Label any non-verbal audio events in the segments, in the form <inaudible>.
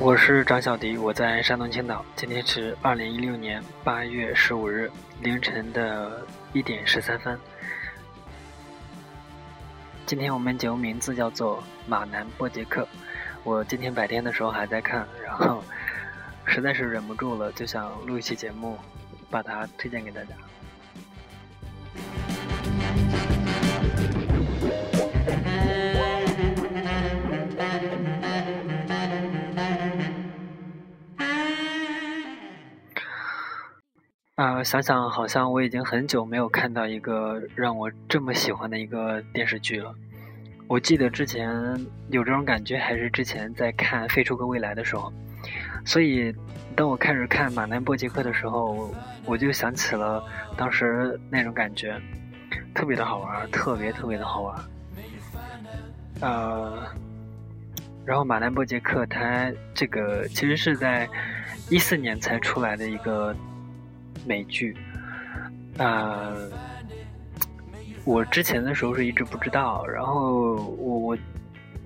我是张小迪，我在山东青岛。今天是二零一六年八月十五日凌晨的一点十三分。今天我们节目名字叫做《马南波杰克》。我今天白天的时候还在看，然后 <laughs> 实在是忍不住了，就想录一期节目，把它推荐给大家。啊，想想好像我已经很久没有看到一个让我这么喜欢的一个电视剧了。我记得之前有这种感觉，还是之前在看《飞出个未来》的时候。所以，当我开始看《马南波杰克》的时候，我就想起了当时那种感觉，特别的好玩，特别特别的好玩。呃，然后《马南波杰克》它这个其实是在一四年才出来的一个。美剧，呃，我之前的时候是一直不知道，然后我我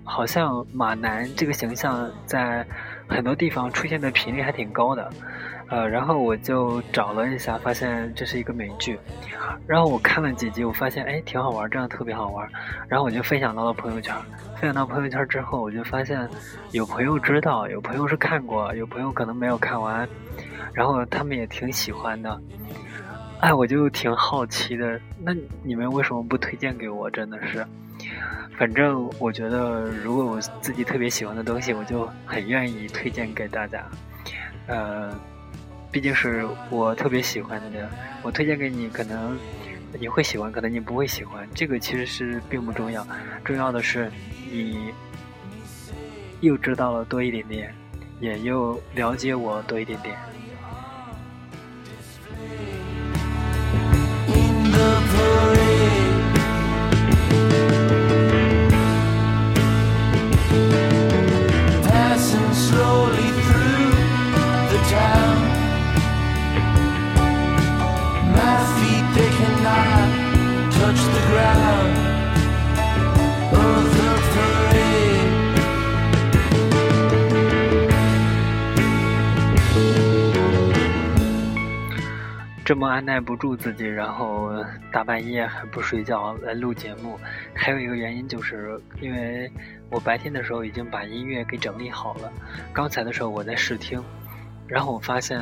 好像马南这个形象在很多地方出现的频率还挺高的，呃，然后我就找了一下，发现这是一个美剧，然后我看了几集，我发现哎挺好玩，真的特别好玩，然后我就分享到了朋友圈，分享到朋友圈之后，我就发现有朋友知道，有朋友是看过，有朋友可能没有看完。然后他们也挺喜欢的，哎，我就挺好奇的。那你们为什么不推荐给我？真的是，反正我觉得，如果我自己特别喜欢的东西，我就很愿意推荐给大家。呃，毕竟是我特别喜欢的，我推荐给你，可能你会喜欢，可能你不会喜欢。这个其实是并不重要，重要的是你又知道了多一点点，也又了解我多一点点。这么按耐不住自己，然后大半夜还不睡觉来录节目，还有一个原因就是因为我白天的时候已经把音乐给整理好了，刚才的时候我在试听，然后我发现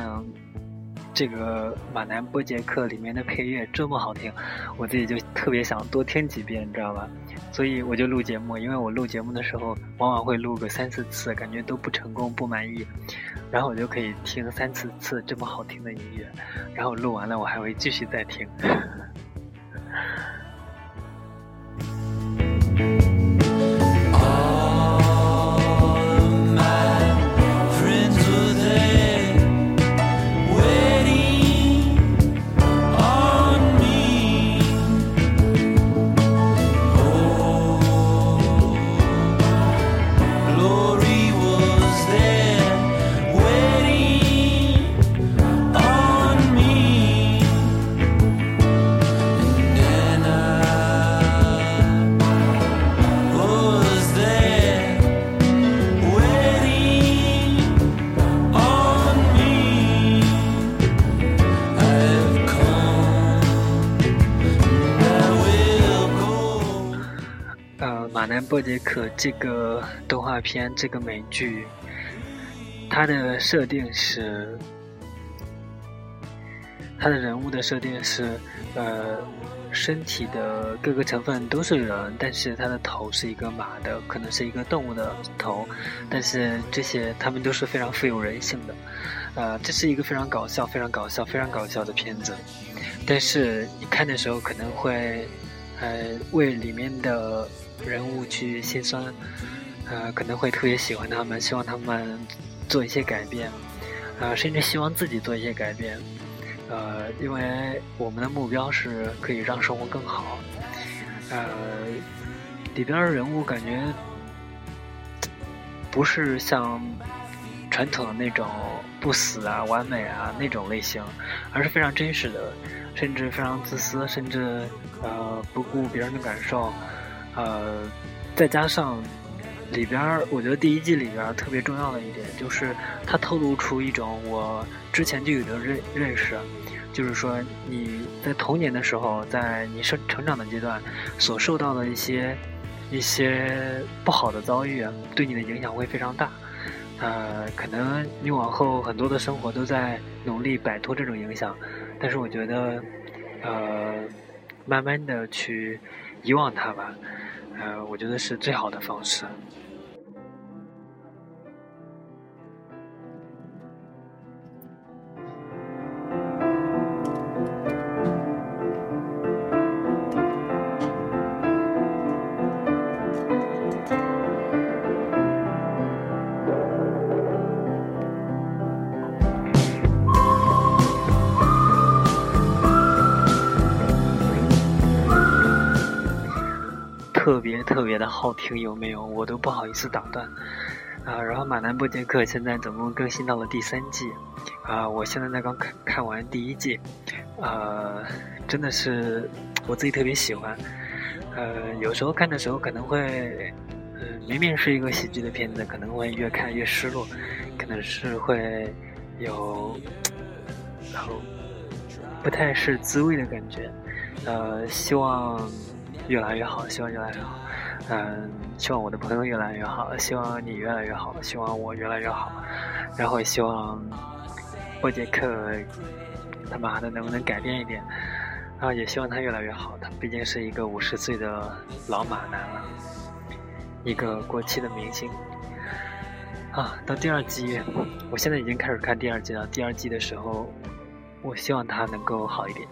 这个《马南波杰克》里面的配乐这么好听，我自己就特别想多听几遍，你知道吧？所以我就录节目，因为我录节目的时候往往会录个三四次，感觉都不成功、不满意。然后我就可以听三四次这么好听的音乐，然后录完了我还会继续再听。波杰克这个动画片，这个美剧，它的设定是，它的人物的设定是，呃，身体的各个成分都是人，但是它的头是一个马的，可能是一个动物的头，但是这些他们都是非常富有人性的，呃，这是一个非常搞笑、非常搞笑、非常搞笑的片子，但是你看的时候可能会，呃，为里面的。人物去心酸，呃，可能会特别喜欢他们，希望他们做一些改变，呃，甚至希望自己做一些改变，呃，因为我们的目标是可以让生活更好，呃，里边的人物感觉不是像传统的那种不死啊、完美啊那种类型，而是非常真实的，甚至非常自私，甚至呃不顾别人的感受，呃，再加上里边儿，我觉得第一季里边儿特别重要的一点就是它透露出一种我之前就有的认认识。就是说，你在童年的时候，在你生成长的阶段，所受到的一些一些不好的遭遇，对你的影响会非常大。呃，可能你往后很多的生活都在努力摆脱这种影响，但是我觉得，呃，慢慢的去遗忘他吧，呃，我觉得是最好的方式。特别特别的好听，有没有？我都不好意思打断啊。然后《马南波杰克》现在总共更新到了第三季啊，我现在才刚看看完第一季，呃，真的是我自己特别喜欢。呃，有时候看的时候可能会，嗯，明明是一个喜剧的片子，可能会越看越失落，可能是会有然后不太是滋味的感觉。呃，希望。越来越好，希望越来越好。嗯，希望我的朋友越来越好，希望你越来越好，希望我越来越好。然后也希望波杰克他妈的能不能改变一点？啊，也希望他越来越好。他毕竟是一个五十岁的老马男了，一个过气的明星。啊，到第二季，我现在已经开始看第二季了。第二季的时候，我希望他能够好一点。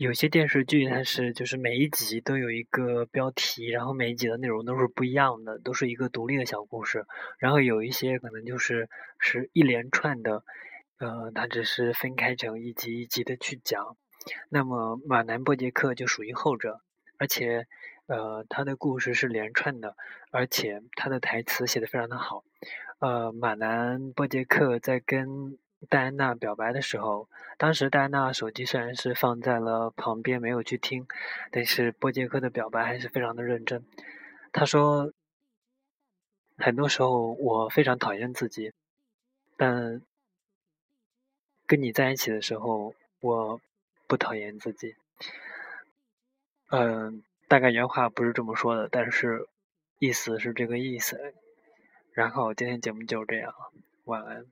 有些电视剧它是就是每一集都有一个标题，然后每一集的内容都是不一样的，都是一个独立的小故事。然后有一些可能就是是一连串的，呃，它只是分开成一集一集的去讲。那么《马南波杰克》就属于后者，而且呃，他的故事是连串的，而且他的台词写的非常的好。呃，马南波杰克在跟戴安娜表白的时候，当时戴安娜手机虽然是放在了旁边，没有去听，但是波杰克的表白还是非常的认真。他说：“很多时候我非常讨厌自己，但跟你在一起的时候，我不讨厌自己。”嗯，大概原话不是这么说的，但是意思是这个意思。然后今天节目就这样，晚安。